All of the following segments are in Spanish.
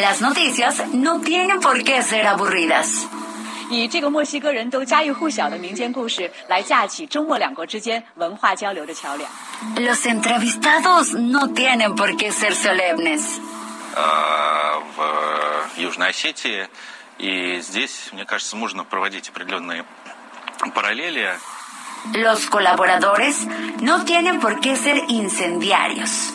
Las noticias no tienen por qué ser aburridas. 以这个墨西哥人都家喻户晓的民间故事来架起中墨两国之间文化交流的桥梁。 Los entrevistados no tienen por qué ser solemnes. э, в Южной Осетии. И здесь, мне кажется, можно проводить определенные параллели. Los colaboradores no tienen por qué ser incendiarios.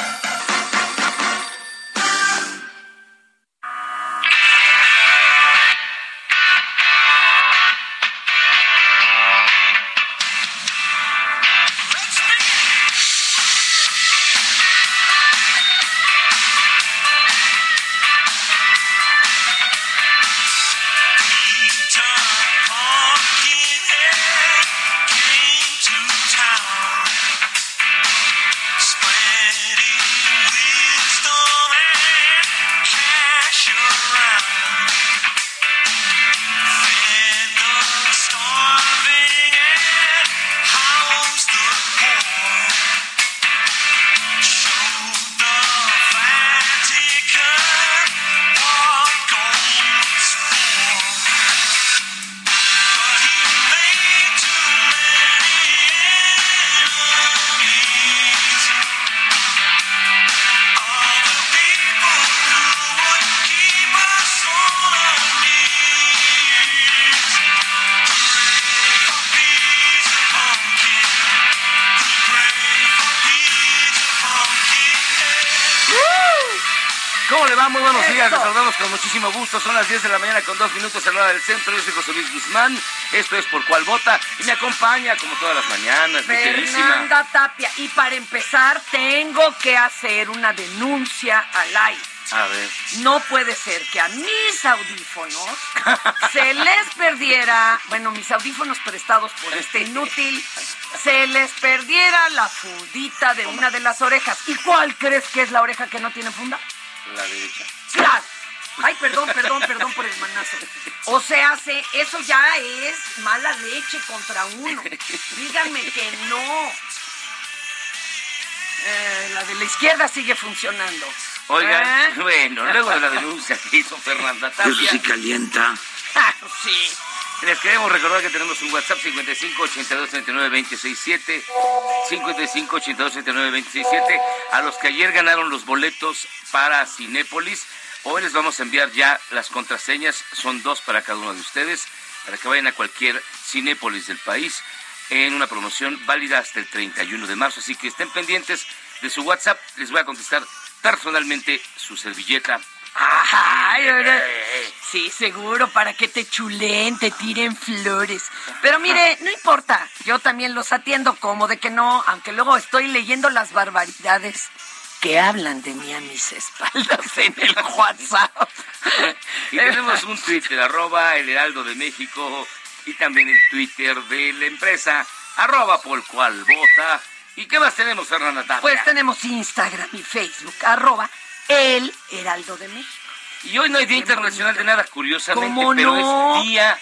Muchísimo gusto. Son las 10 de la mañana con dos minutos a la hora del centro. Yo soy José Luis Guzmán. Esto es Por Cuál Vota. Y me acompaña, como todas las mañanas. Fernanda Tapia. Y para empezar, tengo que hacer una denuncia al aire. A ver. No puede ser que a mis audífonos se les perdiera, bueno, mis audífonos prestados por este inútil, se les perdiera la fundita de una de las orejas. ¿Y cuál crees que es la oreja que no tiene funda? La derecha. ¡Claro! Ay, perdón, perdón, perdón por el manazo. O sea, se, eso ya es mala leche contra uno. Díganme que no. Eh, la de la izquierda sigue funcionando. Oigan, ¿Eh? bueno, luego de la denuncia que hizo Fernanda Tapia. calienta. Ah, sí. Les queremos recordar que tenemos un WhatsApp 55 82 39 26 7 55 82 39 26 7 a los que ayer ganaron los boletos para Cinépolis. Hoy les vamos a enviar ya las contraseñas, son dos para cada uno de ustedes, para que vayan a cualquier Cinépolis del país en una promoción válida hasta el 31 de marzo. Así que estén pendientes de su WhatsApp, les voy a contestar personalmente su servilleta. Ay, ahora- sí, seguro, para que te chulen, te tiren flores. Pero mire, no importa, yo también los atiendo como de que no, aunque luego estoy leyendo las barbaridades que hablan de mí a mis espaldas en el WhatsApp. Y tenemos un Twitter, arroba el Heraldo de México, y también el Twitter de la empresa, arroba por cual vota. ¿Y qué más tenemos, Fernanda Tapia? Pues tenemos Instagram y Facebook, arroba el Heraldo de México. Y hoy no hay Día Qué Internacional de nada, curiosamente, ¿Cómo pero no? es Día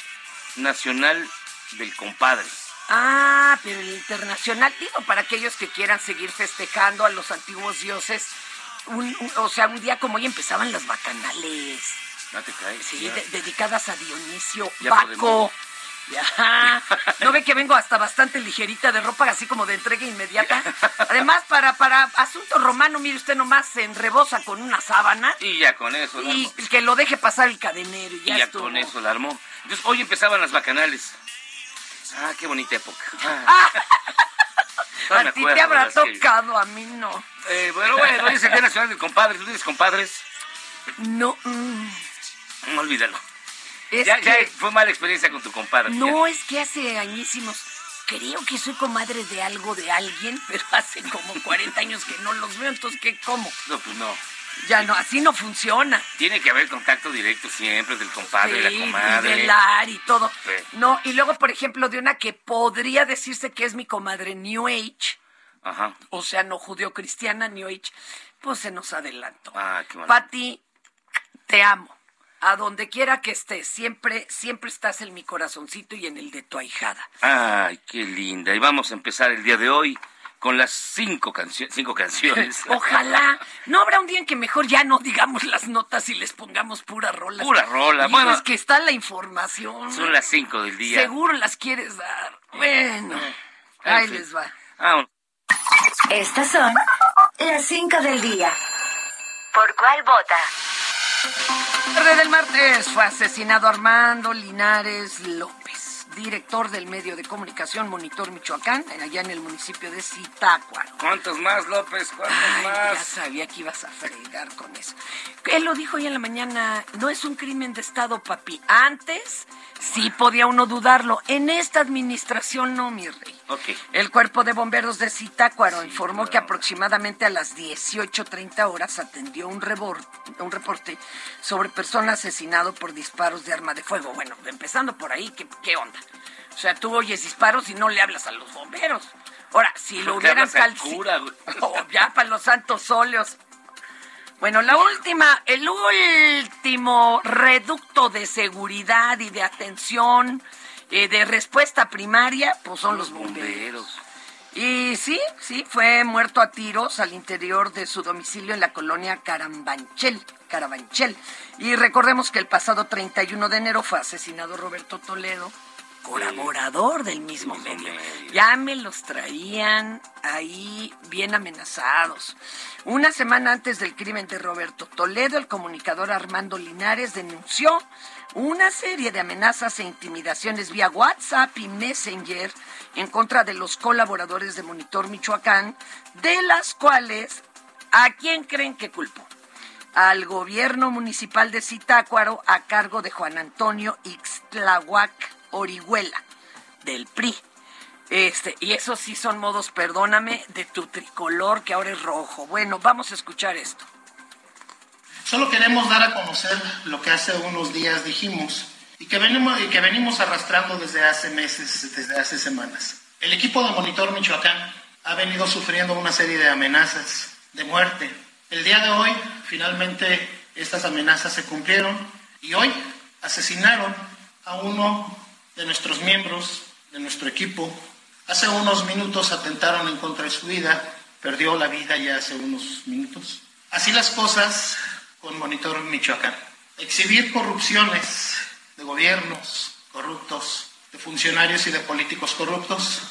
Nacional del Compadre. Ah, pero el internacional, digo, para aquellos que quieran seguir festejando a los antiguos dioses, un- un- o sea, un día como hoy empezaban las bacanales, No te caes. sí, ya. de- dedicadas a Dionisio, Ya. Ya. ¿No ve que vengo hasta bastante ligerita de ropa, así como de entrega inmediata? Además, para, para asunto romano, mire usted nomás se enrebosa con una sábana Y ya con eso, y que lo deje pasar el cadenero y Y ya, ya estuvo. con eso la armó. Entonces, hoy empezaban las bacanales. Ah, qué bonita época. Ah. A ti te habrá tocado, a mí no. Eh, bueno, bueno, hoy es el Día Nacional del Compadre. ¿Tú tienes compadres? No, mm, No, olvídalo. Ya, ya fue mala experiencia con tu compadre. No, es que hace añísimos. Creo que soy comadre de algo de alguien, pero hace como 40 años que no los veo, entonces ¿qué cómo? Ya. No, pues no. Ya no, así no funciona. Tiene que haber contacto directo siempre del compadre y la comadre. y velar y todo. Sí. No, y luego, por ejemplo, de una que podría decirse que es mi comadre New Age, Ajá. o sea, no judeo-cristiana, New Age, pues se nos adelantó. Ah, qué mal. Pati, te amo. A donde quiera que estés, siempre, siempre estás en mi corazoncito y en el de tu ahijada. Ay, qué linda. Y vamos a empezar el día de hoy con las cinco, cancio- cinco canciones. Ojalá. ¿No habrá un día en que mejor ya no digamos las notas y les pongamos pura rola? Pura rola, bueno. es que está la información. Son las cinco del día. Seguro las quieres dar. Bueno, En ahí fin. les va. Estas son las 5 del día. ¿Por cuál vota? Tarde del martes fue asesinado Armando Linares López, director del medio de comunicación Monitor Michoacán, allá en el municipio de Zitácuaro. ¿Cuántos más, López? ¿Cuántos Ay, ya más? sabía que ibas a fregar con eso. Él lo dijo hoy en la mañana, no es un crimen de Estado, papi. Antes sí podía uno dudarlo. En esta administración no, mi rey. Ok. El cuerpo de bomberos de Zitácuaro informó que aproximadamente a las 18.30 horas atendió un, rebor- un reporte sobre persona asesinado por disparos de arma de fuego. Bueno, empezando por ahí, ¿qué, qué onda? O sea, tú oyes disparos y no le hablas a los bomberos. Ahora, si lo hubieran hablas al calci- cura, güey. Oh, ya para los santos óleos. Bueno, la última, el último reducto de seguridad y de atención, eh, de respuesta primaria, pues son los bomberos. Y sí, sí, fue muerto a tiros al interior de su domicilio en la colonia Carambanchel, Carabanchel. Y recordemos que el pasado 31 de enero fue asesinado Roberto Toledo, colaborador del mismo medio. medio. Ya me los traían ahí bien amenazados. Una semana antes del crimen de Roberto Toledo, el comunicador Armando Linares denunció una serie de amenazas e intimidaciones vía WhatsApp y Messenger en contra de los colaboradores de Monitor Michoacán, de las cuales, ¿a quién creen que culpó? Al gobierno municipal de Zitácuaro a cargo de Juan Antonio Ixtlahuac Orihuela, del PRI. Este, y esos sí son modos, perdóname, de tu tricolor que ahora es rojo. Bueno, vamos a escuchar esto. Solo queremos dar a conocer lo que hace unos días dijimos y que venimos, y que venimos arrastrando desde hace meses, desde hace semanas. El equipo de Monitor Michoacán ha venido sufriendo una serie de amenazas de muerte. El día de hoy, finalmente, estas amenazas se cumplieron y hoy asesinaron a uno de nuestros miembros de nuestro equipo. Hace unos minutos atentaron en contra de su vida, perdió la vida ya hace unos minutos. Así las cosas con Monitor Michoacán. Exhibir corrupciones de gobiernos corruptos, de funcionarios y de políticos corruptos,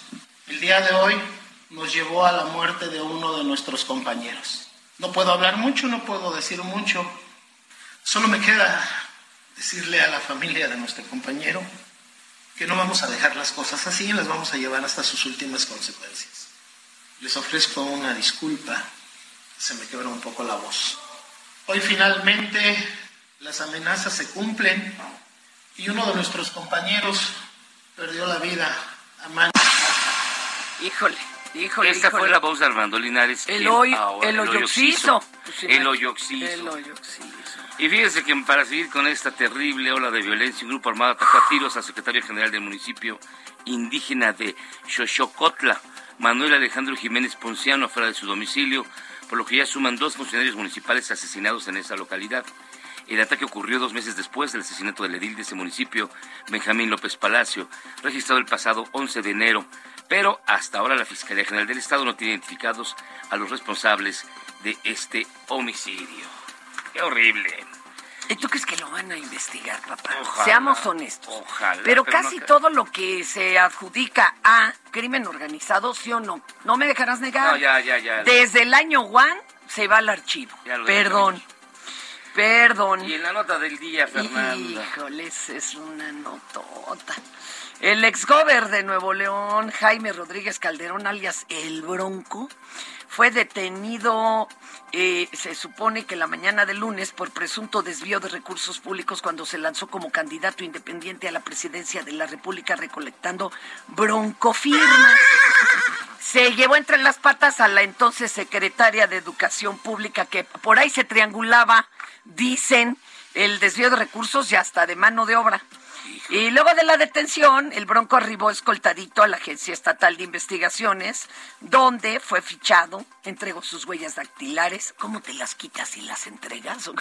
el día de hoy nos llevó a la muerte de uno de nuestros compañeros. No puedo hablar mucho, no puedo decir mucho, solo me queda decirle a la familia de nuestro compañero que no vamos a dejar las cosas así y las vamos a llevar hasta sus últimas consecuencias. Les ofrezco una disculpa, se me quebra un poco la voz. Hoy finalmente las amenazas se cumplen y uno de nuestros compañeros perdió la vida a manos. Híjole, híjole. Esta híjole. fue la voz de Armando Linares. El quien hoyo, ahora- el hoyo oxiso. Pues, El imagínate. hoyo oxiso. El hoyo oxiso. Y fíjense que para seguir con esta terrible ola de violencia, un grupo armado atacó a tiros al secretario general del municipio indígena de Xochocotla, Manuel Alejandro Jiménez Ponciano, afuera de su domicilio, por lo que ya suman dos funcionarios municipales asesinados en esa localidad. El ataque ocurrió dos meses después del asesinato del edil de ese municipio, Benjamín López Palacio, registrado el pasado 11 de enero. Pero hasta ahora la Fiscalía General del Estado no tiene identificados a los responsables de este homicidio. ¡Qué horrible! ¿Y tú crees que lo van a investigar, papá? Ojalá, Seamos honestos. ojalá, pero, pero casi no todo lo que se adjudica a crimen organizado, ¿sí o no? No me dejarás negar. No, ya, ya, ya. Desde el año one se va al archivo. Ya lo Perdón. Perdón. Y en la nota del día, Fernanda. Híjoles, es una notota. El exgober de Nuevo León, Jaime Rodríguez Calderón, alias El Bronco, fue detenido, eh, se supone que la mañana del lunes, por presunto desvío de recursos públicos cuando se lanzó como candidato independiente a la presidencia de la República recolectando broncofirmas. Se llevó entre las patas a la entonces secretaria de Educación Pública que por ahí se triangulaba, dicen, el desvío de recursos y hasta de mano de obra. Y luego de la detención, el Bronco arribó escoltadito a la Agencia Estatal de Investigaciones, donde fue fichado, entregó sus huellas dactilares. ¿Cómo te las quitas y las entregas?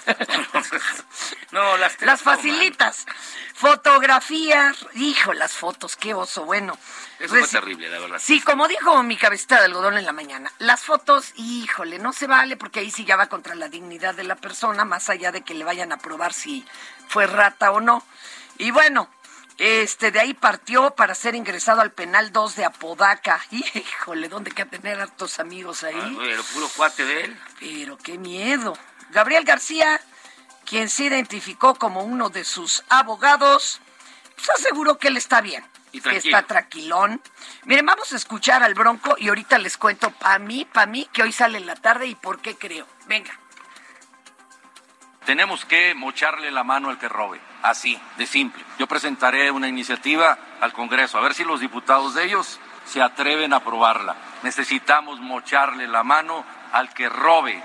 No, las, te las facilitas. Fotografías, hijo, las fotos, qué oso, bueno. Eso fue terrible, la verdad. Sí, como dijo mi cabecita de algodón en la mañana, las fotos, híjole, no se vale porque ahí sí ya va contra la dignidad de la persona, más allá de que le vayan a probar si fue rata o no. Y bueno, este de ahí partió para ser ingresado al penal 2 de Apodaca. Híjole, ¿dónde que tener hartos amigos ahí? Ah, güey, el puro cuate de él. Pero qué miedo. Gabriel García, quien se identificó como uno de sus abogados, pues aseguró que él está bien. Y que tranquilo. está tranquilón. Miren, vamos a escuchar al Bronco y ahorita les cuento para mí, para mí, que hoy sale en la tarde y por qué creo. Venga. Tenemos que mocharle la mano al que robe, así, de simple. Yo presentaré una iniciativa al Congreso, a ver si los diputados de ellos se atreven a aprobarla. Necesitamos mocharle la mano al que robe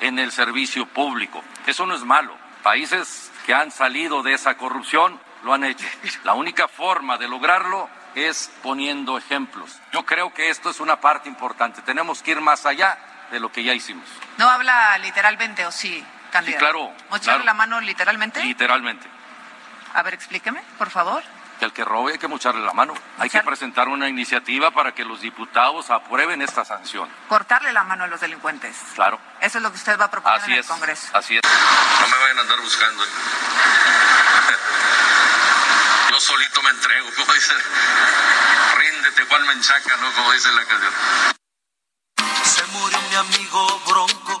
en el servicio público. Eso no es malo. Países que han salido de esa corrupción lo han hecho. La única forma de lograrlo es poniendo ejemplos. Yo creo que esto es una parte importante. Tenemos que ir más allá de lo que ya hicimos. ¿No habla literalmente o sí, candidato? claro, ¿Mocharle claro. la mano literalmente? Literalmente. A ver, explíqueme, por favor. que al que robe hay que mocharle la mano. Hay que presentar una iniciativa para que los diputados aprueben esta sanción. Cortarle la mano a los delincuentes. Claro. Eso es lo que usted va a proponer Así en el es. Congreso. Así es. No me vayan a andar buscando. ¿eh? Yo solito me entrego, como dice. Ríndete, Juan Menchaca, ¿no? Como dice la canción. Se murió mi amigo Bronco.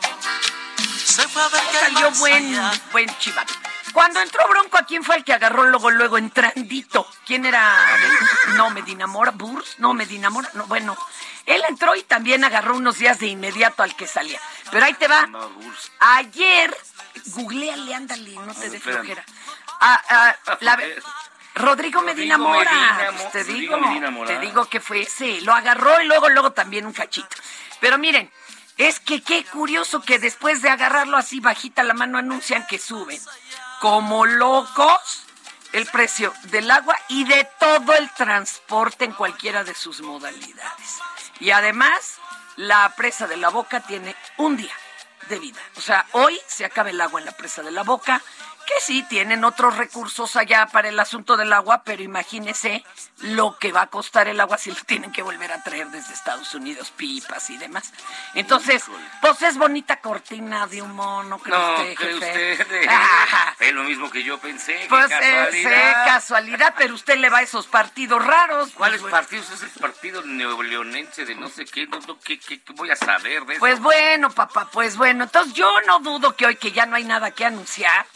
Se fue a ver qué Salió más buen, buen chivato. Cuando entró Bronco, ¿a quién fue el que agarró luego, luego entrandito? ¿Quién era? No, Medina Mora, Burs, no, Medina Mora, no, bueno. Él entró y también agarró unos días de inmediato al que salía. Pero ahí te va. Ayer, googleale, ándale, no te dé flojera. Ah, ah, la- Rodrigo Medina Rodrigo Mora, Medina pues te Rodrigo digo, Medina Mora. te digo que fue ese, lo agarró y luego, luego también un cachito. Pero miren, es que qué curioso que después de agarrarlo así bajita la mano anuncian que suben como locos el precio del agua y de todo el transporte en cualquiera de sus modalidades. Y además, la presa de la boca tiene un día de vida. O sea, hoy se acaba el agua en la presa de la boca, que sí tienen otros recursos allá para el asunto del agua, pero imagínese lo que va a costar el agua si lo tienen que volver a traer desde Estados Unidos, pipas y demás. Entonces, pues es bonita cortina de humo, ¿no cree No, usted, cree jefe? usted. Ajá. Es lo mismo que yo pensé. Pues es casualidad. casualidad, pero usted le va a esos partidos raros. ¿Cuáles pues, partidos? Es el partido neoleonense de no sé qué. No, no, ¿qué, qué- qué voy a saber de eso? Pues bueno, papá, pues bueno. Entonces yo no dudo que hoy que ya no hay nada que anunciar,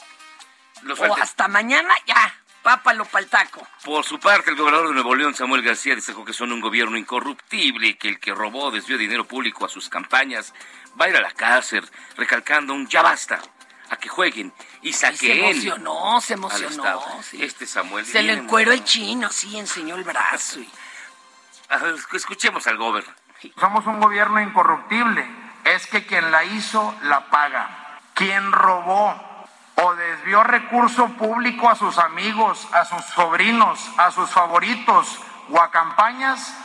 Lo o hasta mañana ya, pápalo pa'l taco. Por su parte, el gobernador de Nuevo León, Samuel García, destacó que son un gobierno incorruptible y que el que robó, desvió dinero público a sus campañas, va a ir a la cárcel, recalcando un ya basta, a que jueguen y Y se saquen emocionó, se al emocionó. Sí. Este Samuel... Se le encueró el chino, sí, enseñó el brazo. y- escuchemos al gobernador. Somos un gobierno incorruptible. Es que quien la hizo, la paga. Quien robó o desvió recurso público a sus amigos, a sus sobrinos, a sus favoritos o a campañas,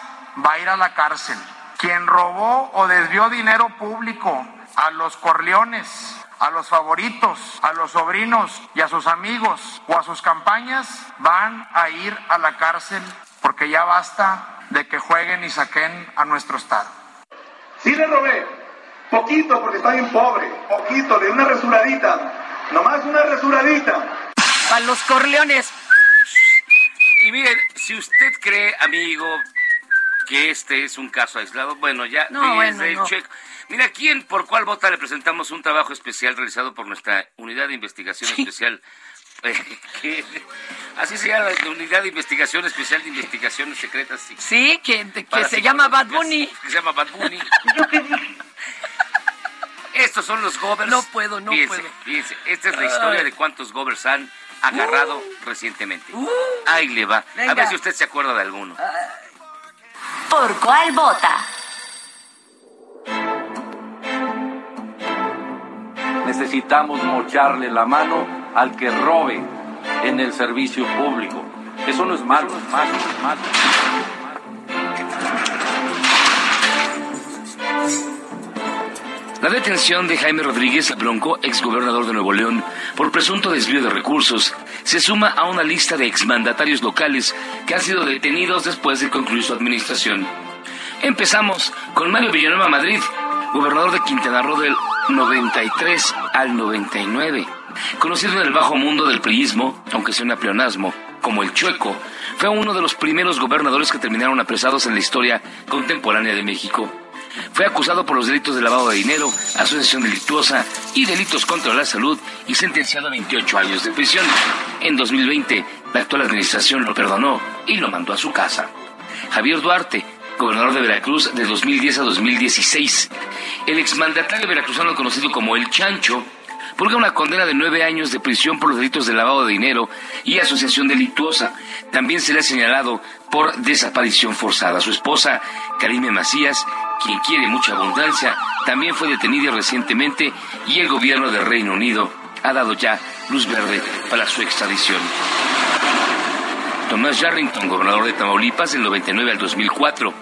va a ir a la cárcel. Quien robó o desvió dinero público a los corleones, a los favoritos, a los sobrinos y a sus amigos o a sus campañas, van a ir a la cárcel porque ya basta de que jueguen y saquen a nuestro Estado. Sí le robé, poquito porque está bien pobre, poquito, de una rasuradita, Nomás una rasuradita. Para los corleones. Y miren, si usted cree, amigo, que este es un caso aislado, bueno, ya No, desde bueno, el no. checo. Mira, ¿quién por cuál vota le presentamos un trabajo especial realizado por nuestra unidad de investigación especial? eh, que- así se llama, la unidad de investigación especial de investigaciones secretas. Sí, Sí, que, que se llama Bad Bunny. Que se llama Bad Bunny. Estos son los govers. No puedo, no Fíjense, puedo. fíjense, esta es la historia de cuántos govers han agarrado recientemente. Uh. Ahí le va. A ver si usted se acuerda de alguno. ¿Por cuál vota? Necesitamos mocharle la mano al que robe en el servicio público. Eso no es malo, no es malo, no es malo. La detención de Jaime Rodríguez Bronco, exgobernador de Nuevo León, por presunto desvío de recursos, se suma a una lista de exmandatarios locales que han sido detenidos después de concluir su administración. Empezamos con Mario Villanueva Madrid, gobernador de Quintana Roo del 93 al 99. Conocido en el bajo mundo del priismo, aunque sea un pleonasmo, como el Chueco, fue uno de los primeros gobernadores que terminaron apresados en la historia contemporánea de México. Fue acusado por los delitos de lavado de dinero, asociación delictuosa y delitos contra la salud y sentenciado a 28 años de prisión. En 2020, la actual administración lo perdonó y lo mandó a su casa. Javier Duarte, gobernador de Veracruz de 2010 a 2016. El exmandatario veracruzano conocido como El Chancho purga una condena de nueve años de prisión por los delitos de lavado de dinero y asociación delictuosa. También se le ha señalado por desaparición forzada. Su esposa, Karime Macías, quien quiere mucha abundancia, también fue detenida recientemente y el gobierno del Reino Unido ha dado ya luz verde para su extradición. Tomás Yarrington, gobernador de Tamaulipas del 99 al 2004.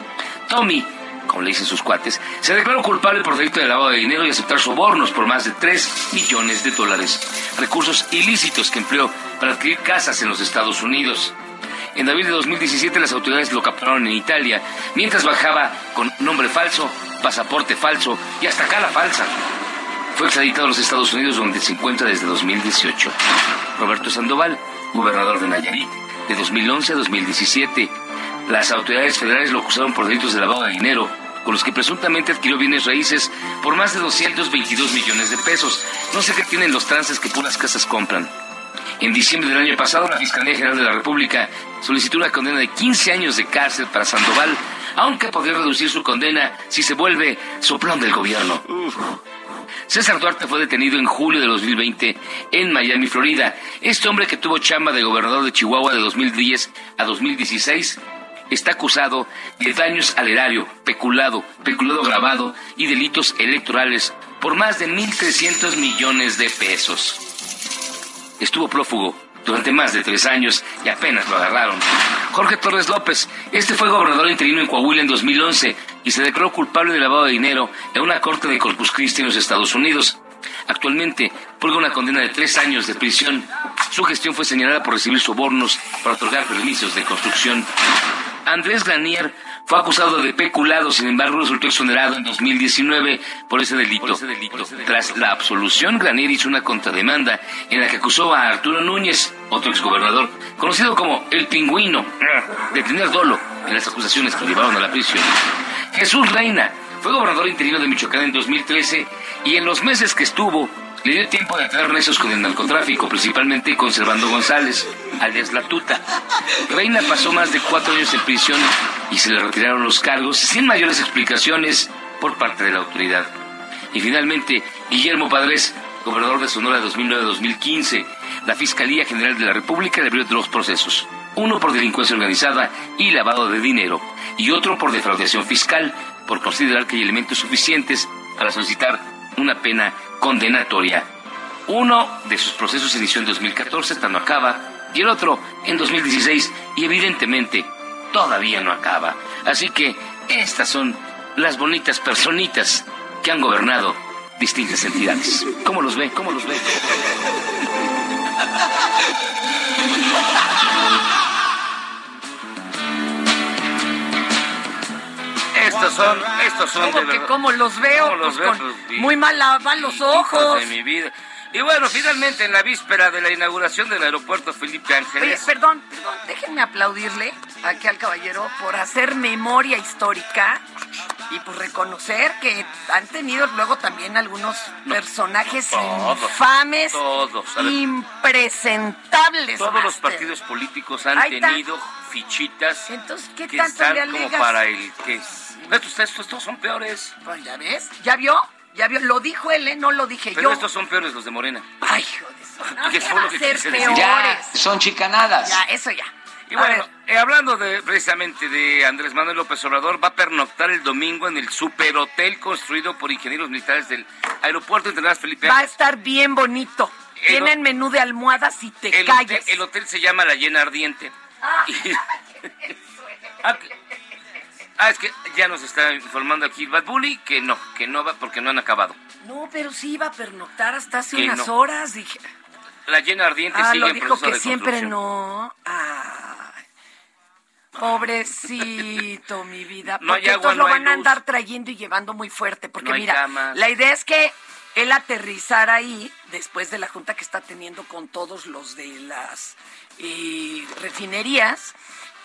Tommy, como le dicen sus cuates, se declaró culpable por delito de lavado de dinero y aceptar sobornos por más de 3 millones de dólares, recursos ilícitos que empleó para adquirir casas en los Estados Unidos. En abril de 2017 las autoridades lo capturaron en Italia mientras bajaba con nombre falso, pasaporte falso y hasta cara falsa. Fue extraditado a los Estados Unidos donde se encuentra desde 2018. Roberto Sandoval, gobernador de Nayarit, de 2011 a 2017. Las autoridades federales lo acusaron por delitos de lavado de dinero, con los que presuntamente adquirió bienes raíces por más de 222 millones de pesos. No sé qué tienen los trances que puras casas compran. En diciembre del año pasado, la Fiscalía General de la República solicitó una condena de 15 años de cárcel para Sandoval, aunque podría reducir su condena si se vuelve soplón del gobierno. César Duarte fue detenido en julio de 2020 en Miami, Florida. Este hombre que tuvo chamba de gobernador de Chihuahua de 2010 a 2016 está acusado de daños al erario, peculado, peculado grabado y delitos electorales por más de 1.300 millones de pesos. Estuvo prófugo durante más de tres años y apenas lo agarraron. Jorge Torres López, este fue gobernador interino en Coahuila en 2011 y se declaró culpable de lavado de dinero en una corte de Corpus Christi en los Estados Unidos. Actualmente purga una condena de tres años de prisión. Su gestión fue señalada por recibir sobornos para otorgar permisos de construcción. Andrés Granier fue acusado de peculado, sin embargo resultó exonerado en 2019 por ese delito. Tras la absolución, Granier hizo una contrademanda en la que acusó a Arturo Núñez, otro exgobernador, conocido como el pingüino, de tener dolo en las acusaciones que lo llevaron a la prisión. Jesús Reina fue gobernador interino de Michoacán en 2013 y en los meses que estuvo le dio tiempo de atraer necios con el narcotráfico, principalmente con Servando González, alias La Tuta. Reina pasó más de cuatro años en prisión y se le retiraron los cargos sin mayores explicaciones por parte de la autoridad. Y finalmente, Guillermo Padres, gobernador de Sonora de 2009-2015, la Fiscalía General de la República le abrió dos procesos. Uno por delincuencia organizada y lavado de dinero, y otro por defraudación fiscal, por considerar que hay elementos suficientes para solicitar una pena condenatoria. Uno de sus procesos se inició en 2014, esta no acaba, y el otro en 2016, y evidentemente todavía no acaba. Así que estas son las bonitas personitas que han gobernado distintas entidades. ¿Cómo los ve? ¿Cómo los ve? Son, estos son ¿Cómo de verdad. cómo los veo? ¿Cómo los Pues con Pues, muy mal van los ojos. de mi vida. Y bueno, finalmente en la víspera de la inauguración del aeropuerto Felipe Oye, Ángeles. perdón, perdón, déjenme aplaudirle aquí al caballero por hacer memoria histórica y por reconocer que han tenido luego también algunos personajes todos, infames, todos. Impresentables. Todos los partidos políticos han Ahí está. tenido fichitas Entonces, ¿qué que tanto están le como para el que... Estos, estos, estos son peores. Pues ya ves, ¿ya vio? ¿Ya vio? Lo dijo él, ¿eh? No lo dije Pero yo. estos son peores los de Morena. Ay, hijo de su- no, ¿Qué ¿qué fue va lo a que ser quise decir? peores? Ya, son chicanadas. Ya, eso ya. Y bueno, eh, hablando de precisamente de Andrés Manuel López Obrador, va a pernoctar el domingo en el superhotel construido por ingenieros militares del Aeropuerto Internacional Felipe Va a estar bien bonito. El Tienen menú de almohadas y te El hotel, callas. el hotel se llama La Llena Ardiente. Y- ah, que- ah, es que ya nos está informando aquí Bad Bunny que no, que no va porque no han acabado. No, pero sí iba a pernoctar hasta hace Que unas no. horas. Dije, La Llena Ardiente ah, sigue lo en dijo proceso que de siempre no. Pobrecito, mi vida. No hay Porque agua, estos lo hay van a andar trayendo y llevando muy fuerte. Porque hay mira, camas. la idea es que él aterrizara ahí después de la junta que está teniendo con todos los de las eh, refinerías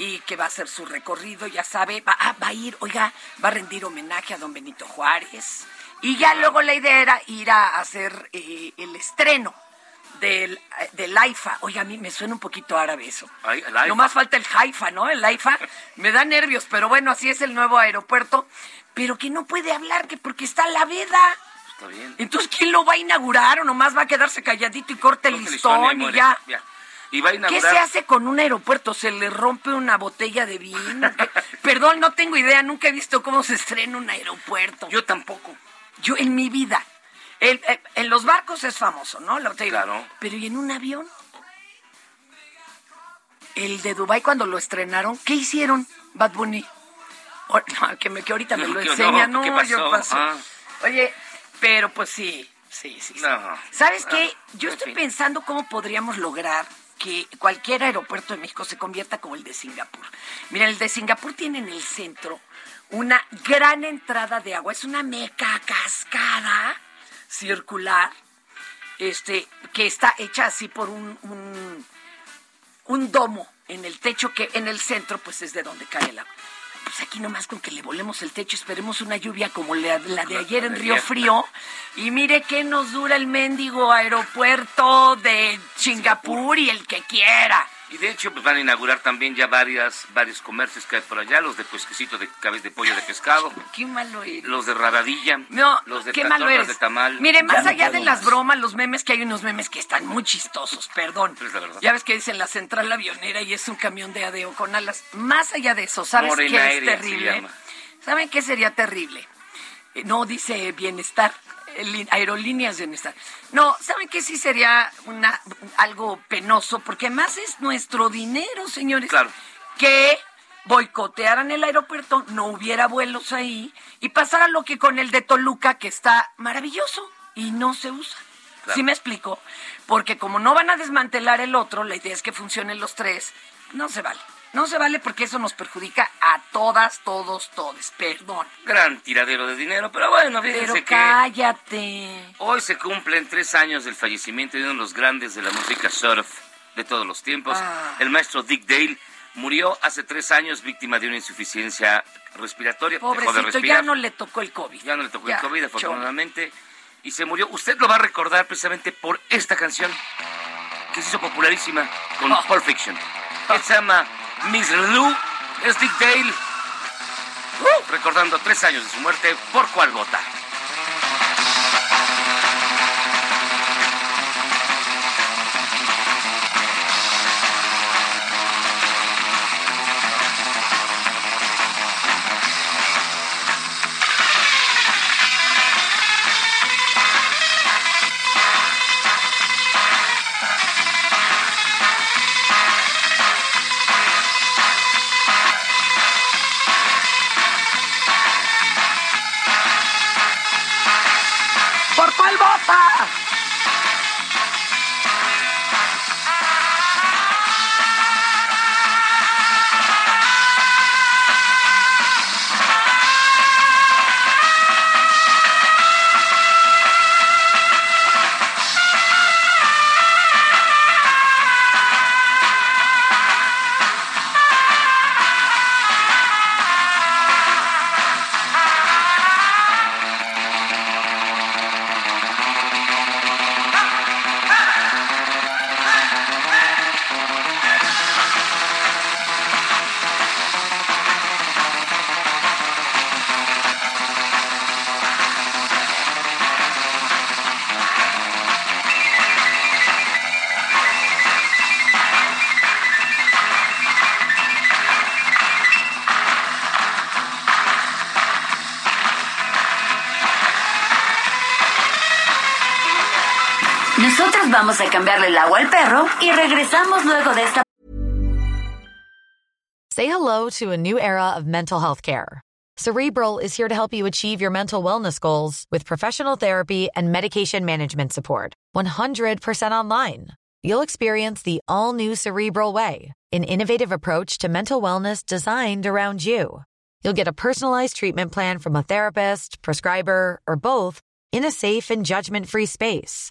y que va a hacer su recorrido, ya sabe, va, ah, va a ir, oiga, va a rendir homenaje a don Benito Juárez. Y ya luego la idea era ir a hacer eh, el estreno del, del AIFA. Oiga, a mí me suena un poquito árabe eso. Ay. No más falta el Haifa, ¿no? El AIFA. Me da nervios, pero bueno, así es el nuevo aeropuerto. Pero que no puede hablar, que porque está la veda. Está bien. Entonces, ¿quién lo va a inaugurar o nomás va a quedarse calladito y corte el listón y muere. ya? Y va a ¿Qué se hace con un aeropuerto? ¿Se le rompe una botella de vino? Perdón, no tengo idea, nunca he visto cómo se estrena un aeropuerto. Yo tampoco. Yo en mi vida. El- eh, en los barcos es famoso, ¿no? Te digo. Claro. Pero ¿y en un avión? El de Dubai cuando lo estrenaron, ¿qué hicieron, Bad Bunny? O- no, que, me, que ahorita me No, lo que enseña, no, ¿qué pasó? yo paso. Ah. Oye, pero pues sí, sí, sí. sí. No. ¿Sabes Ah, qué? Yo estoy pensando cómo podríamos lograr que cualquier aeropuerto de México se convierta como el de Singapur. Mira, el de Singapur tiene en el centro una gran entrada de agua. Es una meca cascada circular este, que está hecha así por un, un, domo en el techo que en el centro pues es de donde cae el agua. Pues aquí nomás con que le volemos el techo, esperemos una lluvia como la, la de ayer en Río Frío. Y mire que nos dura el mendigo aeropuerto de Singapur y el que quiera. Y de hecho, pues van a inaugurar también ya varias, varios comercios que hay por allá, los de pesquecito de cabeza de pollo de pescado, Qué malo eres. los de rabadilla, No, los de qué malo eres. de tamal. Mire, más Ya no allá de las bromas, los memes, que hay unos memes que están muy chistosos, perdón. Es la verdad. Ya ves que dicen la central avionera y es un camión de adeo con alas. Más allá de eso, ¿sabes Morena qué es terrible? ¿Saben qué sería terrible? Eh, No dice bienestar, aerolíneas bienestar. No, ¿saben qué sí sería una, algo penoso? Porque además es nuestro dinero, señores. Claro. Que boicotearan el aeropuerto, no hubiera vuelos ahí y pasara lo que con el de Toluca, que está maravilloso y no se usa. Claro. ¿Sí me explico? Porque como no van a desmantelar el otro, la idea es que funcionen los tres, no se vale. No se vale porque eso nos perjudica a todas, todos, todes. Perdón. Gran tiradero de dinero, pero bueno, Pero fíjense que cállate. hoy se cumplen tres años del fallecimiento de uno de los grandes de la música surf de todos los tiempos, Ah. el maestro Dick Dale. Murió hace tres años víctima de una insuficiencia respiratoria. Dejó de Pobrecito, respirar. ya no le tocó el COVID. Ya no le tocó Ya, el COVID, afortunadamente. Y se murió. Usted lo va a recordar precisamente por esta canción que se hizo popularísima con Oh. Pulp Fiction. Que se llama Miss Lou. Es Dick Dale. Uh, recordando tres años de su muerte. ¿Por cuál vota? Ah! A cambiarle el agua al perro y regresamos luego de esta Say hello to a new era of mental health care. Cerebral is here to help you achieve your mental wellness goals with professional therapy and medication management support. 100% online. You'll experience the all new Cerebral Way, an innovative approach to mental wellness designed around you. You'll get a personalized treatment plan from a therapist, prescriber, or both in a safe and judgment free space.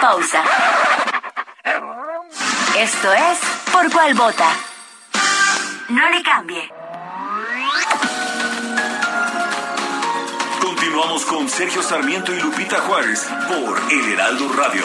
Pausa. Esto es Por Cuál Vota. No le cambie. Continuamos con Sergio Sarmiento y Lupita Juárez por El Heraldo Radio.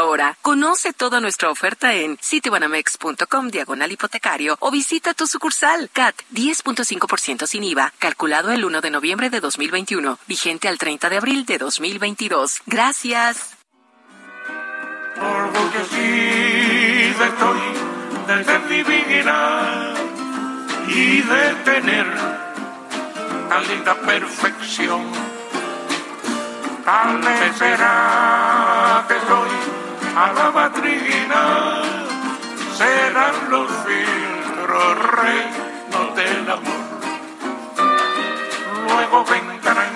Conoce toda nuestra oferta en citibanamex.com diagonal hipotecario o visita tu sucursal CAT 10.5% sin IVA, calculado el 1 de noviembre de 2021, vigente al 30 de abril de 2022. Gracias. Orgullosida estoy de ser divina y de tener tan linda perfección. Tal vez será que soy a la matrina, serán los filtros reinos del amor. Luego vendrán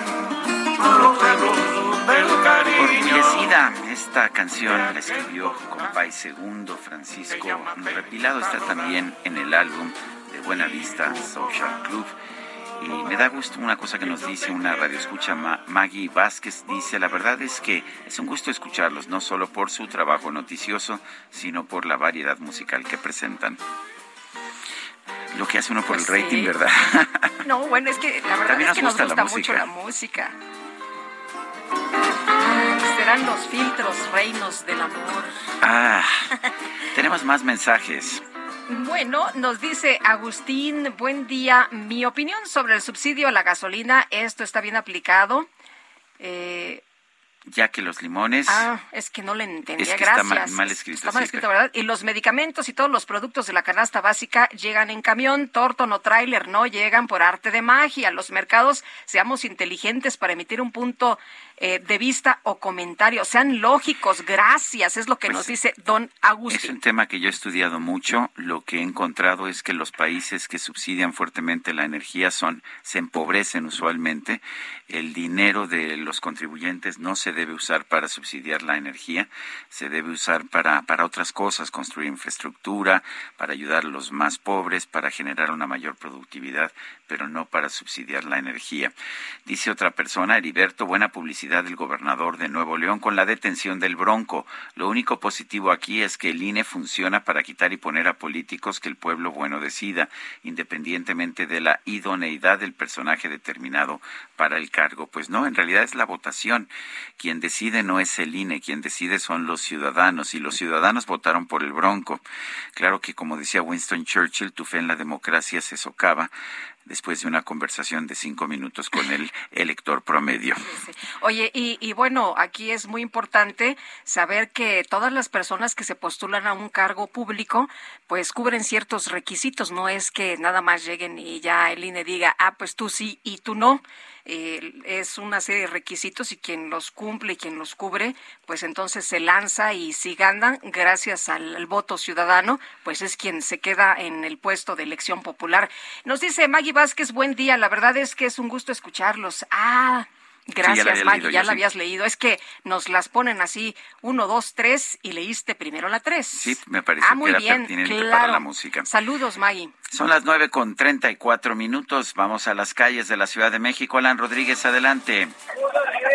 los celos del cariño. Orgullecida, esta canción la escribió Compay Segundo Francisco Repilado, está también en el álbum de Buena Vista Social Club. Y me da gusto una cosa que nos dice una radioescucha, Ma- Maggie Vázquez, dice, la verdad es que es un gusto escucharlos, no solo por su trabajo noticioso, sino por la variedad musical que presentan. Lo que hace uno por Pues el rating, sí. ¿verdad? No, bueno, es que la verdad También es que nos nos gusta gusta la mucho la música. Ah, Serán los filtros reinos del amor. Ah, tenemos más mensajes. Bueno, nos dice Agustín, buen día. Mi opinión sobre el subsidio a la gasolina, esto está bien aplicado. Eh, Ya que los limones... ah, es que no le entendía, Es que gracias. está mal- mal escrito, Está mal escrito, ¿verdad? Y los medicamentos y todos los productos de la canasta básica llegan en camión, torton o tráiler, no llegan por arte de magia. Los mercados, seamos inteligentes para emitir un punto eh, de vista o comentario. Sean lógicos, gracias, es lo que Pues nos dice don Es Agustín. un tema que yo he estudiado mucho. Lo que he encontrado es que los países que subsidian fuertemente la energía son se empobrecen usualmente. El dinero de los contribuyentes no se debe usar para subsidiar la energía, se debe usar para, para otras cosas, construir infraestructura, para ayudar a los más pobres, para generar una mayor productividad, pero no para subsidiar la energía. Dice otra persona, Heriberto, buena publicidad del gobernador de Nuevo León con la detención del Bronco. Lo único positivo aquí es que el INE funciona para quitar y poner a políticos que el pueblo bueno decida, independientemente de la idoneidad del personaje determinado para el cargo. Pues no, en realidad es la votación. Quien decide no es el INE, quien decide son los ciudadanos y los ciudadanos votaron por el Bronco. Claro que como decía Winston Churchill, tu fe en la democracia se socava después de una conversación de cinco minutos con el elector promedio. Oye, y, y bueno, aquí es muy importante saber que todas las personas que se postulan a un cargo público, pues cubren ciertos requisitos. No es que nada más lleguen y ya el INE diga, ah, pues tú sí y tú no. Eh, es una serie de requisitos y quien los cumple y quien los cubre, pues entonces se lanza y si ganan, gracias al, al voto ciudadano, pues es quien se queda en el puesto de elección popular. Nos dice Maggie Vázquez, buen día, la verdad es que es un gusto escucharlos. Ah, Gracias, ya la Maggie, leído ya la sí. habías leído. Es que nos las ponen así, uno, dos, tres, y leíste primero la tres. Sí, me parece ah, que muy era bien, pertinente claro. para la música. Saludos, Maggie. Son las nueve con treinta y cuatro minutos. Vamos a las calles de la Ciudad de México. Alan Rodríguez, adelante.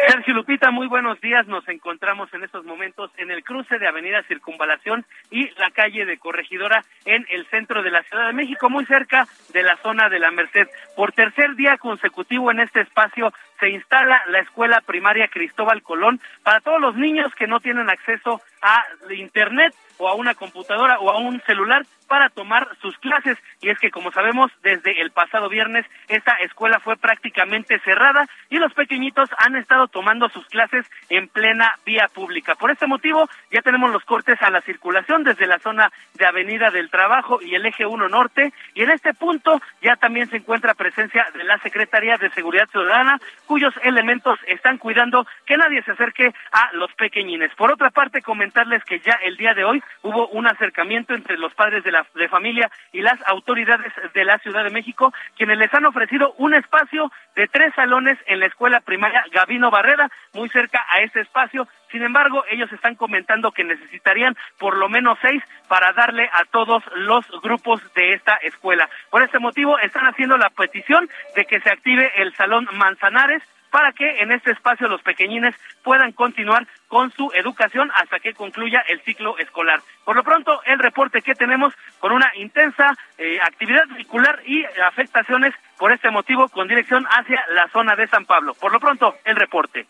Sergio Lupita, muy buenos días. Nos encontramos en estos momentos en el cruce de Avenida Circunvalación y la calle de Corregidora en el centro de la Ciudad de México, muy cerca de la zona de la Merced. Por tercer día consecutivo en este espacio se instala la escuela primaria Cristóbal Colón para todos los niños que no tienen acceso a internet o a una computadora o a un celular para tomar sus clases. Y es que, como sabemos, desde el pasado viernes esta escuela fue prácticamente cerrada y los pequeñitos han estado tomando sus clases en plena vía pública. Por este motivo, ya tenemos los cortes a la circulación desde la zona de Avenida del Trabajo y el eje 1 Norte. Y en este punto ya también se encuentra presencia de la Secretaría de Seguridad Ciudadana, cuyos elementos están cuidando que nadie se acerque a los pequeñines. Por otra parte, comentarles que ya el día de hoy hubo un acercamiento entre los padres de la de familia y las autoridades de la Ciudad de México, quienes les han ofrecido un espacio de tres salones en la escuela primaria Gavino Barrera, muy cerca a este espacio. Sin embargo, ellos están comentando que necesitarían por lo menos seis para darle a todos los grupos de esta escuela. Por este motivo, están haciendo la petición de que se active el salón Manzanares para que en este espacio los pequeñines puedan continuar con su educación hasta que concluya el ciclo escolar. Por lo pronto, el reporte que tenemos con una intensa eh, actividad vehicular y afectaciones por este motivo con dirección hacia la zona de San Pablo. Por lo pronto, el reporte.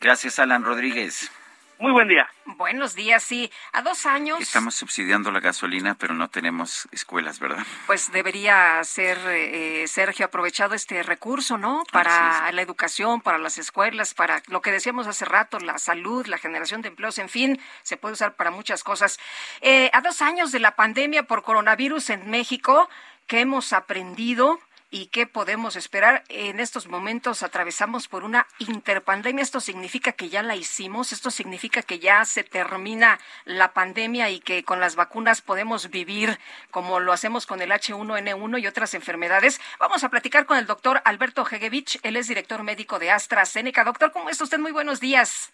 Gracias, Alan Rodríguez. Muy buen día. Buenos días, sí. A dos años, Estamos subsidiando la gasolina, pero no tenemos escuelas, ¿verdad? pues debería ser, eh, Sergio, aprovechado este recurso, ¿no? Para la educación, para las escuelas, para lo que decíamos hace rato, la salud, la generación de empleos, en fin, se puede usar para muchas cosas. Eh, a dos años de la pandemia por coronavirus en México, ¿qué hemos aprendido? ¿Y qué podemos esperar? En estos momentos atravesamos por una interpandemia. Esto significa que ya la hicimos. Esto significa que ya se termina la pandemia y que con las vacunas podemos vivir como lo hacemos con el H1N1 y otras enfermedades. Vamos a platicar con el doctor Alberto Hegevich. Él es director médico de AstraZeneca. Doctor, ¿cómo está usted? Muy buenos días.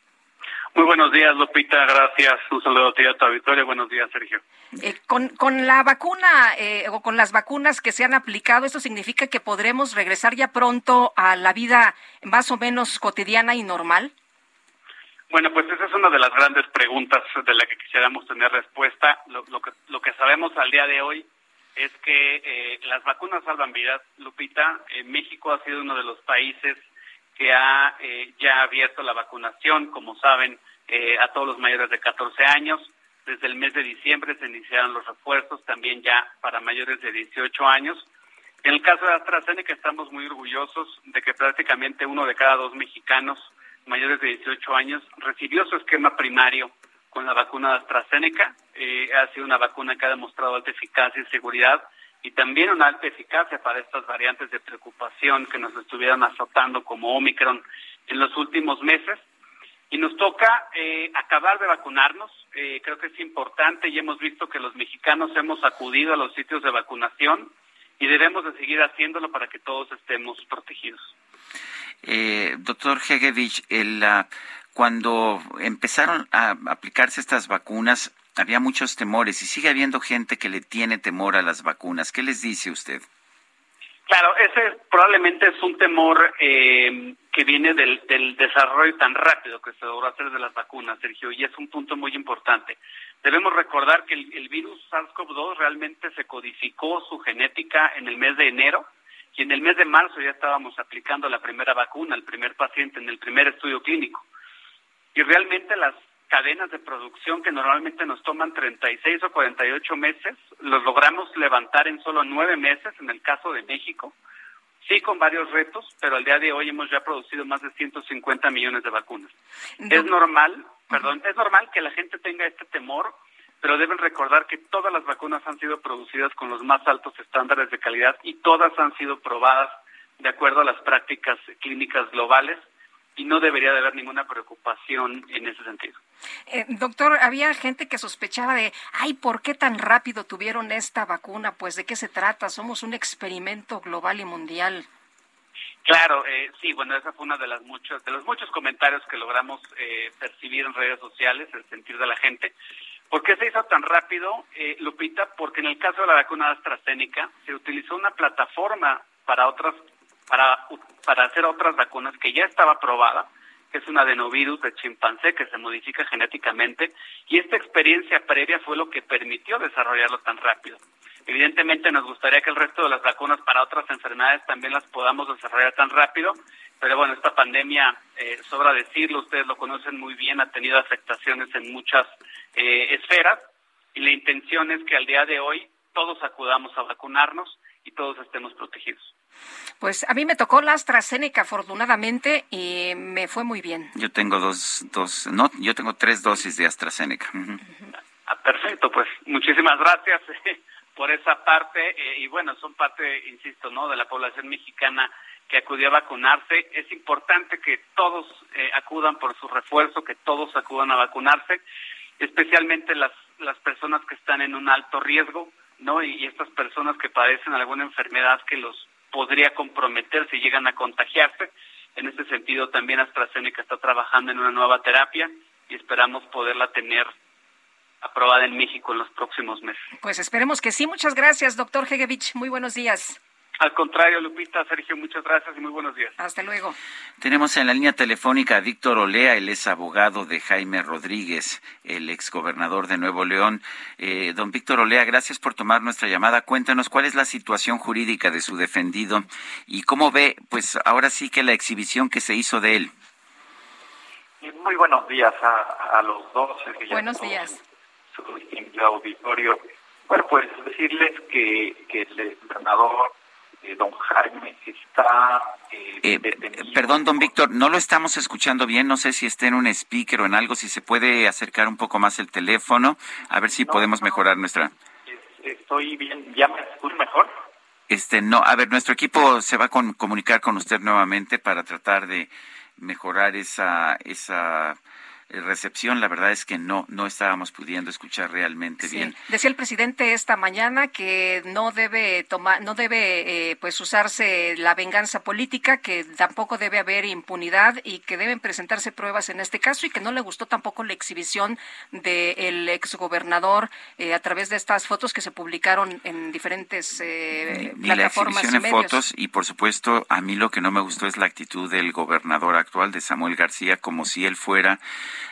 Muy buenos días, Lupita. Gracias. Un saludo a ti a tu auditorio. Buenos días, Sergio. Eh, con, con la vacuna eh, o con las vacunas que se han aplicado, ¿esto significa que podremos regresar ya pronto a la vida más o menos cotidiana y normal? Bueno, pues esa es una de las grandes preguntas de la que quisiéramos tener respuesta. Lo, lo que, lo que sabemos al día de hoy es que eh, las vacunas salvan vidas. Lupita, eh, México ha sido uno de los países que ha eh, ya abierto la vacunación, como saben, eh, a todos los mayores de 14 años. Desde el mes de diciembre se iniciaron los refuerzos, también ya para mayores de 18 años. En el caso de AstraZeneca estamos muy orgullosos de que prácticamente uno de cada dos mexicanos mayores de 18 años recibió su esquema primario con la vacuna de AstraZeneca. Eh, ha sido una vacuna que ha demostrado alta eficacia y seguridad y también una alta eficacia para estas variantes de preocupación que nos estuvieron azotando como Omicron en los últimos meses. Y nos toca eh, acabar de vacunarnos. Eh, creo que es importante y hemos visto que los mexicanos hemos acudido a los sitios de vacunación y debemos de seguir haciéndolo para que todos estemos protegidos. Eh, doctor Hegevich, ah, cuando empezaron a aplicarse estas vacunas, había muchos temores y sigue habiendo gente que le tiene temor a las vacunas. ¿Qué les dice usted? Claro, ese probablemente es un temor eh, que viene del, del desarrollo tan rápido que se logró hacer de las vacunas, Sergio, y es un punto muy importante. Debemos recordar que el, el virus SARS-CoV-2 realmente se codificó su genética en el mes de enero y en el mes de marzo ya estábamos aplicando la primera vacuna, el primer paciente en el primer estudio clínico. Y realmente las cadenas de producción que normalmente nos toman 36 o 48 meses, los logramos levantar en solo nueve meses en el caso de México. Sí, con varios retos, pero al día de hoy hemos ya producido más de 150 millones de vacunas. Es normal, perdón, es normal que la gente tenga este temor, pero deben recordar que todas las vacunas han sido producidas con los más altos estándares de calidad y todas han sido probadas de acuerdo a las prácticas clínicas globales y no debería de haber ninguna preocupación en ese sentido. Eh, doctor, había gente que sospechaba de, ay, ¿por qué tan rápido tuvieron esta vacuna? Pues, ¿de qué se trata? Somos un experimento global y mundial. Claro, eh, sí, bueno, esa fue una de las muchos, de los muchos comentarios que logramos eh, percibir en redes sociales, el sentir de la gente. ¿Por qué se hizo tan rápido, eh, Lupita? Porque en el caso de la vacuna AstraZeneca se utilizó una plataforma para otras, para, para hacer otras vacunas que ya estaba aprobada, que es un adenovirus de chimpancé que se modifica genéticamente, y esta experiencia previa fue lo que permitió desarrollarlo tan rápido. Evidentemente nos gustaría que el resto de las vacunas para otras enfermedades también las podamos desarrollar tan rápido, pero bueno, esta pandemia, eh, sobra decirlo, ustedes lo conocen muy bien, ha tenido afectaciones en muchas eh, esferas y la intención es que al día de hoy todos acudamos a vacunarnos y todos estemos protegidos. Pues a mí me tocó la AstraZeneca afortunadamente y me fue muy bien. Yo tengo dos, dos, no, yo tengo tres dosis de AstraZeneca. ah, perfecto, pues muchísimas gracias por esa parte eh, y bueno, son parte, insisto, ¿no? De la población mexicana que acudió a vacunarse. Es importante que todos eh, acudan por su refuerzo, que todos acudan a vacunarse, especialmente las, las personas que están en un alto riesgo, ¿no? Y, y estas personas que padecen alguna enfermedad que los podría comprometer si llegan a contagiarse. En este sentido, también AstraZeneca está trabajando en una nueva terapia y esperamos poderla tener aprobada en México en los próximos meses. Pues esperemos que sí. Muchas gracias, doctor Hegevich. Muy buenos días. Al contrario, Lupita, Sergio, muchas gracias y muy buenos días. Hasta luego. Tenemos en la línea telefónica a Víctor Olea, él es abogado de Jaime Rodríguez, el exgobernador de Nuevo León. Eh, don Víctor Olea, gracias por tomar nuestra llamada. Cuéntanos cuál es la situación jurídica de su defendido y cómo ve, pues ahora sí que la exhibición que se hizo de él. Muy buenos días a, a los dos. Buenos días. Su auditorio. Bueno, pues decirles que, que el gobernador eh, don Jaime está eh, perdón, don Víctor, no lo estamos escuchando bien. No sé si está en un speaker o en algo. Si se puede acercar un poco más el teléfono, a ver si podemos mejorar nuestra. Estoy bien, ¿ya me escucho mejor? Este, no, a ver, nuestro equipo se va a con, comunicar con usted nuevamente para tratar de mejorar esa, esa recepción, la verdad es que no, no estábamos pudiendo escuchar realmente Sí. bien. Decía el presidente esta mañana que no debe tomar, no debe eh, pues usarse la venganza política, que tampoco debe haber impunidad y que deben presentarse pruebas en este caso y que no le gustó tampoco la exhibición del exgobernador eh, a través de estas fotos que se publicaron en diferentes eh, Ni la plataformas exhibición y en medios. fotos y por supuesto a mí lo que no me gustó es la actitud del gobernador actual de Samuel García como si él fuera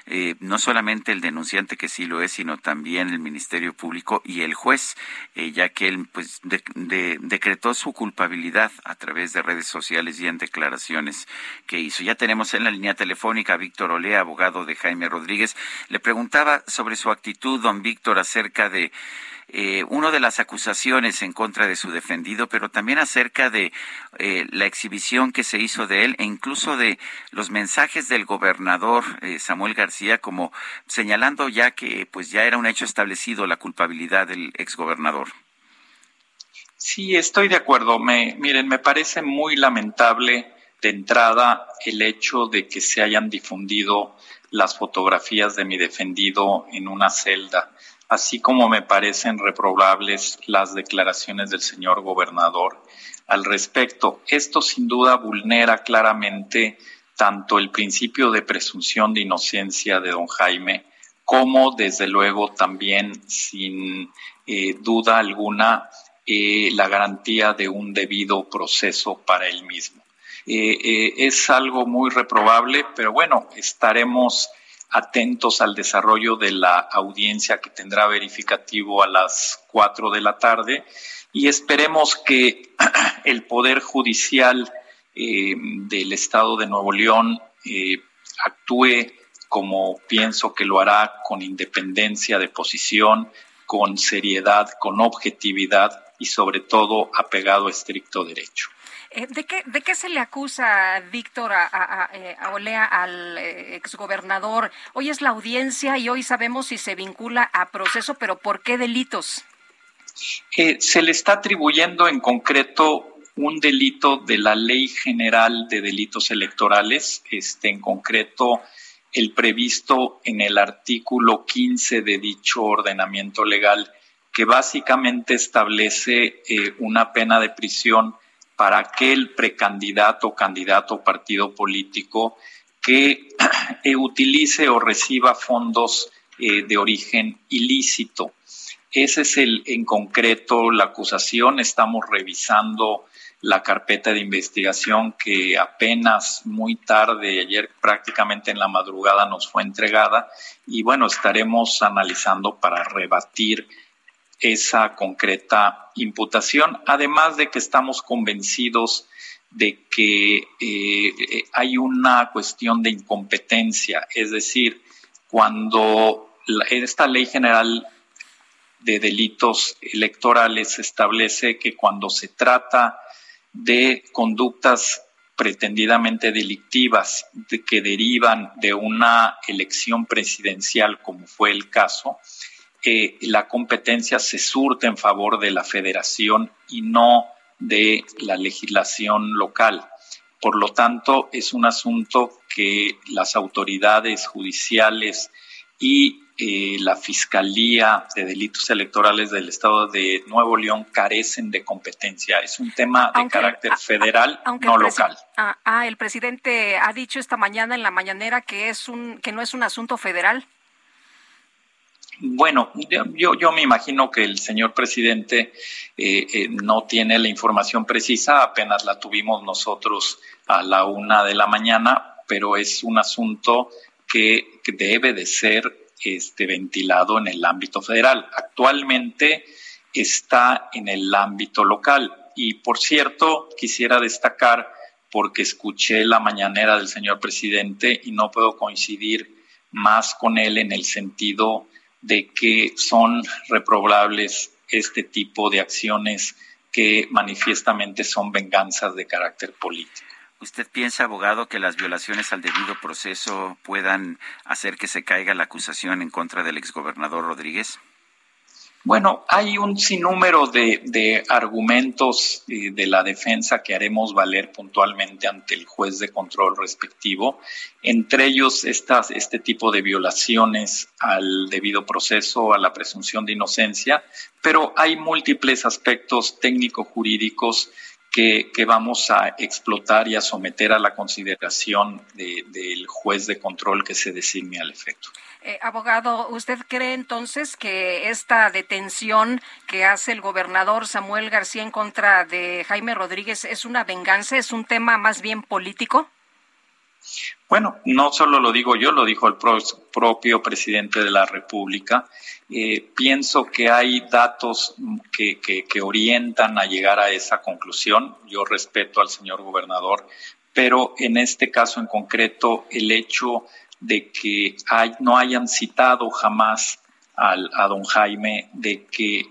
eh, no solamente el denunciante que sí lo es sino también el Ministerio Público y el juez eh, ya que él pues de- de- decretó su culpabilidad a través de redes sociales y en declaraciones que hizo. Ya tenemos en la línea telefónica a Víctor Olea abogado de Jaime Rodríguez. Le preguntaba sobre su actitud don Víctor acerca de eh, uno de las acusaciones en contra de su defendido, pero también acerca de eh, la exhibición que se hizo de él e incluso de los mensajes del gobernador eh, Samuel García como señalando ya que pues ya era un hecho establecido la culpabilidad del exgobernador. Sí, estoy de acuerdo. Me, miren, me parece muy lamentable de entrada el hecho de que se hayan difundido las fotografías de mi defendido en una celda, así como me parecen reprobables las declaraciones del señor gobernador al respecto. Esto sin duda vulnera claramente tanto el principio de presunción de inocencia de don Jaime como desde luego también sin eh, duda alguna eh, la garantía de un debido proceso para él mismo. Eh, es algo muy reprobable, pero bueno, estaremos atentos al desarrollo de la audiencia que tendrá verificativo a las cuatro de la tarde y esperemos que el Poder Judicial eh, del Estado de Nuevo León eh, actúe como pienso que lo hará con independencia de posición, con seriedad, con objetividad y sobre todo apegado a estricto derecho. Eh, ¿De qué, ¿De qué se le acusa, Víctor, a, eh, Olea, al eh, exgobernador? Hoy es la audiencia y hoy sabemos si se vincula a proceso, pero ¿por qué delitos? Se le está atribuyendo en concreto un delito de la Ley General de Delitos Electorales, este, en concreto el previsto en el artículo 15 de dicho ordenamiento legal, que básicamente establece una pena de prisión para aquel precandidato, candidato partido político que eh, utilice o reciba fondos eh, de origen ilícito. Ese es el, en concreto la acusación. Estamos revisando la carpeta de investigación que apenas muy tarde, ayer prácticamente en la madrugada nos fue entregada y bueno, estaremos analizando para rebatir esa concreta imputación, además de que estamos convencidos de que eh, hay una cuestión de incompetencia, es decir, cuando esta ley general de delitos electorales establece que cuando se trata de conductas pretendidamente delictivas que derivan de una elección presidencial, como fue el caso, la competencia se surte en favor de la federación y no de la legislación local. Por lo tanto, es un asunto que las autoridades judiciales y eh, la Fiscalía de Delitos Electorales del Estado de Nuevo León carecen de competencia. Es un tema de carácter federal, no local. Ah, ah, el presidente ha dicho esta mañana en la mañanera que es un que no es un asunto federal. Bueno, yo, yo me imagino que el señor presidente eh, eh, no tiene la información precisa, apenas la tuvimos nosotros a la una de la mañana, pero es un asunto que, debe de ser este, ventilado en el ámbito federal. Actualmente está en el ámbito local. Y por cierto, quisiera destacar, porque escuché la mañanera del señor presidente y no puedo coincidir más con él en el sentido de que son reprobables este tipo de acciones que manifiestamente son venganzas de carácter político. ¿Usted piensa, abogado, que las violaciones al debido proceso puedan hacer que se caiga la acusación en contra del exgobernador Rodríguez? Bueno, hay un sinnúmero de, argumentos eh, de la defensa que haremos valer puntualmente ante el juez de control respectivo, entre ellos estas, este tipo de violaciones al debido proceso, a la presunción de inocencia, pero hay múltiples aspectos técnico-jurídicos que, vamos a explotar y a someter a la consideración del juez de control que se designe al efecto. Eh, abogado, ¿usted cree entonces que esta detención que hace el gobernador Samuel García en contra de Jaime Rodríguez es una venganza, es un tema más bien político? Bueno, no solo lo digo yo, lo dijo el propio presidente de la República. Eh, pienso que hay datos que, que, orientan a llegar a esa conclusión. Yo respeto al señor gobernador, pero en este caso en concreto, el hecho de que no hayan citado jamás al, a don Jaime, de que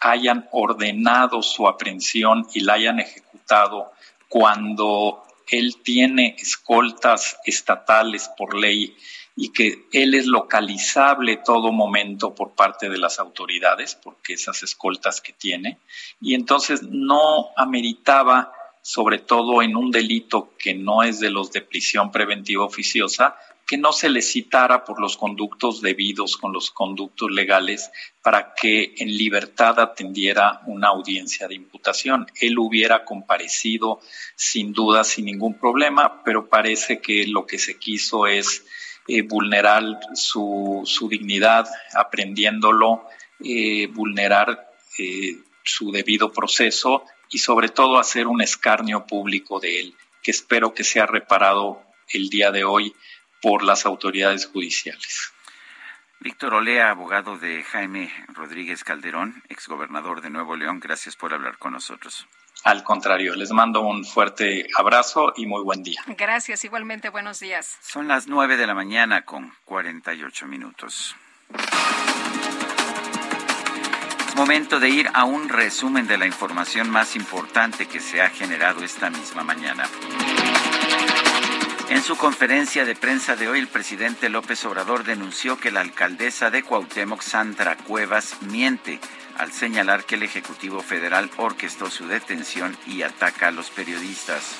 hayan ordenado su aprehensión y la hayan ejecutado cuando él tiene escoltas estatales por ley y que él es localizable todo momento por parte de las autoridades, porque esas escoltas que tiene, y entonces no ameritaba, sobre todo en un delito que no es de los de prisión preventiva oficiosa, que no se le citara por los conductos debidos con los conductos legales para que en libertad atendiera una audiencia de imputación. Él hubiera comparecido sin duda, sin ningún problema, pero parece que lo que se quiso es eh, vulnerar su, dignidad, aprendiéndolo, eh, vulnerar eh, su debido proceso y sobre todo hacer un escarnio público de él, que espero que sea reparado el día de hoy por las autoridades judiciales. Víctor Olea, abogado de Jaime Rodríguez Calderón, exgobernador de Nuevo León, gracias por hablar con nosotros. Al contrario, les mando un fuerte abrazo y muy buen día. Gracias, igualmente buenos días. Son las nueve de la mañana con 48 minutos. Es momento de ir a un resumen de la información más importante que se ha generado esta misma mañana. En su conferencia de prensa de hoy, el presidente López Obrador denunció que la alcaldesa de Cuauhtémoc, Sandra Cuevas, miente al señalar que el Ejecutivo Federal orquestó su detención y ataca a los periodistas.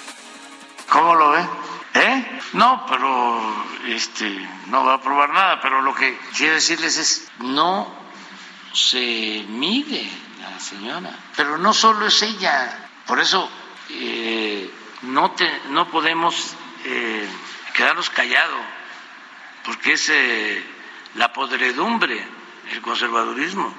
¿Cómo lo ve? ¿Eh? No, pero este no va a probar nada, pero lo que quiero decirles es no se mide la señora, pero no solo es ella, por eso eh, no no podemos eh, quedarnos callados, porque es eh, la podredumbre, el conservadurismo.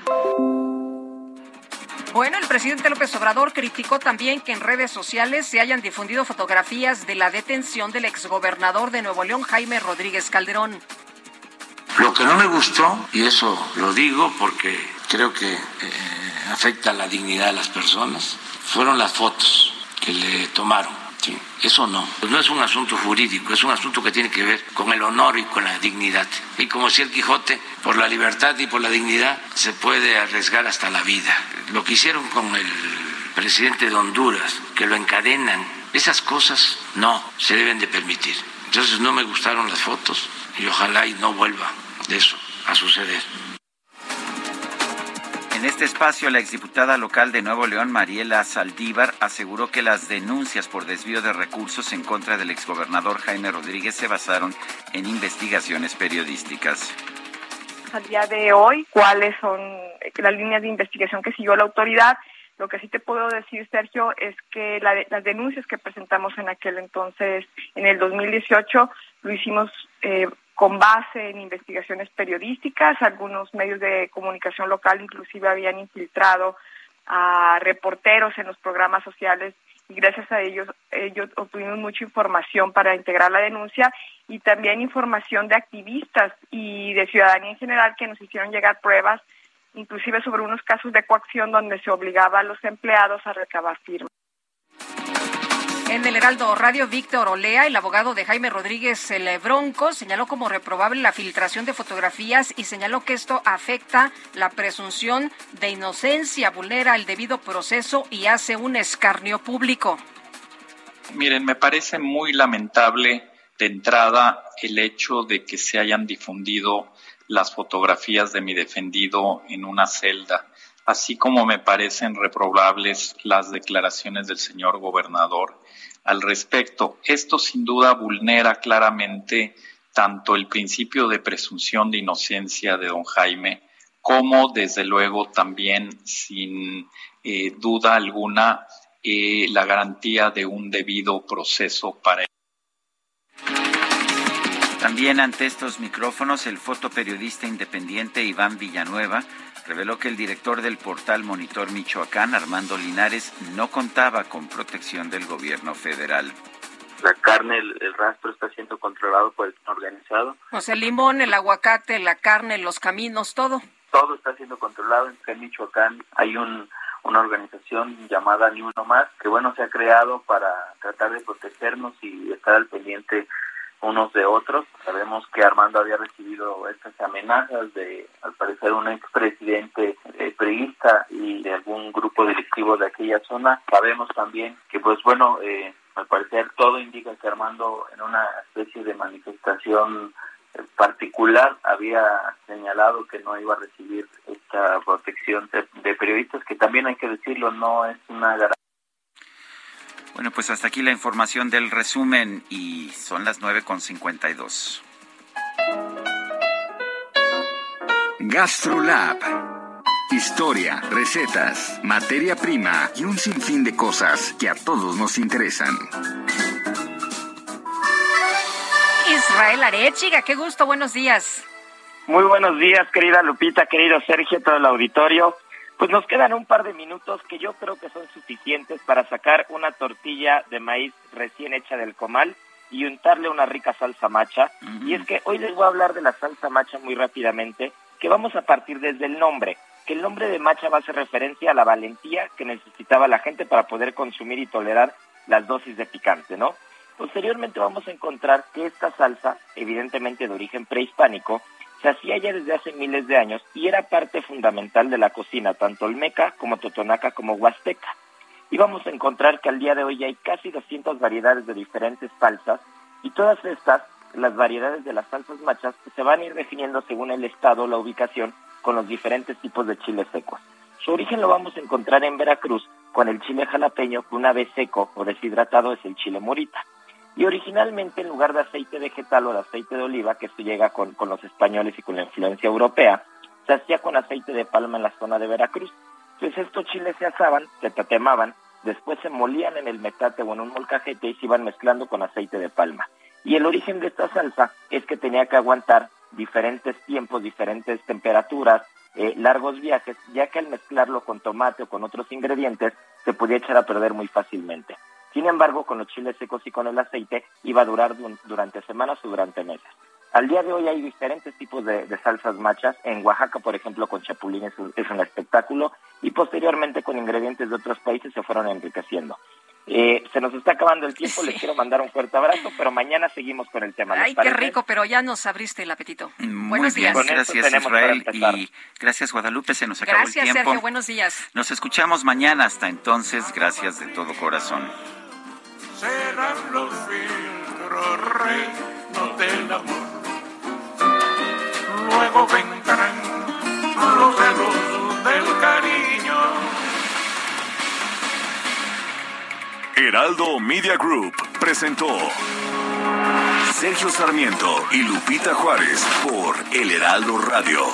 Bueno, el presidente López Obrador criticó también que en redes sociales se hayan difundido fotografías de la detención del exgobernador de Nuevo León, Jaime Rodríguez Calderón. Lo que no me gustó, y eso lo digo porque creo que eh, afecta la dignidad de las personas, fueron las fotos que le tomaron. Sí, eso no. No es un asunto jurídico, es un asunto que tiene que ver con el honor y con la dignidad. Y como si el Quijote, por la libertad y por la dignidad, se puede arriesgar hasta la vida. Lo que hicieron con el presidente de Honduras, que lo encadenan, esas cosas no se deben de permitir. Entonces no me gustaron las fotos y ojalá y no vuelva de eso a suceder. En este espacio, la exdiputada local de Nuevo León, Mariela Saldívar, aseguró que las denuncias por desvío de recursos en contra del exgobernador Jaime Rodríguez se basaron en investigaciones periodísticas. Al día de hoy, cuáles son las líneas de investigación que siguió la autoridad. Lo que sí te puedo decir, Sergio, es que las denuncias que presentamos en aquel entonces, en el 2018, lo hicimos eh, con base en investigaciones periodísticas. Algunos medios de comunicación local inclusive habían infiltrado a reporteros en los programas sociales y gracias a ellos, ellos obtuvimos mucha información para integrar la denuncia y también información de activistas y de ciudadanía en general que nos hicieron llegar pruebas, inclusive sobre unos casos de coacción donde se obligaba a los empleados a recabar firmas. En el Heraldo Radio, Víctor Olea, el abogado de Jaime Rodríguez el señaló como reprobable la filtración de fotografías y señaló que esto afecta la presunción de inocencia, vulnera el debido proceso y hace un escarnio público. Miren, me parece muy lamentable de entrada el hecho de que se hayan difundido las fotografías de mi defendido en una celda, así como me parecen reprobables las declaraciones del señor gobernador al respecto. Esto sin duda vulnera claramente tanto el principio de presunción de inocencia de don Jaime como desde luego también sin eh, duda alguna eh, la garantía de un debido proceso para también ante estos micrófonos, el fotoperiodista independiente Iván Villanueva reveló que el director del portal Monitor Michoacán, Armando Linares, no contaba con protección del gobierno federal. La carne, el, rastro está siendo controlado por el organizado. O sea, el limón, el aguacate, la carne, los caminos, todo. Todo está siendo controlado. En Michoacán hay un, una organización llamada Ni Uno Más, que bueno, se ha creado para tratar de protegernos y estar al pendiente unos de otros. Sabemos que Armando había recibido estas amenazas de, al parecer, un expresidente eh, priista y de algún grupo directivo de aquella zona. Sabemos también que, pues bueno, eh, al parecer todo indica que Armando en una especie de manifestación eh, particular había señalado que no iba a recibir esta protección de, de periodistas, que también hay que decirlo, no es una garantía bueno, pues hasta aquí la información del resumen y son las 9.52. GastroLab. Historia, recetas, materia prima y un sinfín de cosas que a todos nos interesan. Israel Arechiga, qué gusto, buenos días. Muy buenos días, querida Lupita, querido Sergio, todo el auditorio. Pues nos quedan un par de minutos que yo creo que son suficientes para sacar una tortilla de maíz recién hecha del comal y untarle una rica salsa macha. Y es que hoy les voy a hablar de la salsa macha muy rápidamente, que vamos a partir desde el nombre, que el nombre de macha va a hacer referencia a la valentía que necesitaba la gente para poder consumir y tolerar las dosis de picante, ¿no? Posteriormente vamos a encontrar que esta salsa, evidentemente de origen prehispánico, se hacía ya desde hace miles de años y era parte fundamental de la cocina, tanto olmeca como totonaca como huasteca. Y vamos a encontrar que al día de hoy hay casi 200 variedades de diferentes salsas Y todas estas, las variedades de las salsas machas, se van a ir definiendo según el estado, la ubicación, con los diferentes tipos de chiles secos. Su origen lo vamos a encontrar en Veracruz con el chile jalapeño, que una vez seco o deshidratado es el chile morita. Y originalmente en lugar de aceite vegetal o de aceite de oliva, que esto llega con, con los españoles y con la influencia europea, se hacía con aceite de palma en la zona de Veracruz. Entonces estos chiles se asaban, se tatemaban, después se molían en el metate o en un molcajete y se iban mezclando con aceite de palma. Y el origen de esta salsa es que tenía que aguantar diferentes tiempos, diferentes temperaturas, eh, largos viajes, ya que al mezclarlo con tomate o con otros ingredientes se podía echar a perder muy fácilmente. Sin embargo, con los chiles secos y con el aceite iba a durar durante semanas o durante meses. Al día de hoy hay diferentes tipos de, salsas machas. En Oaxaca, por ejemplo, con chapulín es un, espectáculo y posteriormente con ingredientes de otros países se fueron enriqueciendo. Eh, se nos está acabando el tiempo, les quiero mandar un fuerte abrazo, pero mañana seguimos con el tema. Ay, qué rico, pero ya nos abriste el apetito. Muy buenos días. Gracias Israel y gracias Guadalupe, se nos acabó el tiempo. Gracias Sergio, buenos días. Nos escuchamos mañana, hasta entonces, gracias de todo corazón. Serán los del amor luego vendrán los celos del cariño. Heraldo Media Group presentó Sergio Sarmiento y Lupita Juárez por El Heraldo Radio.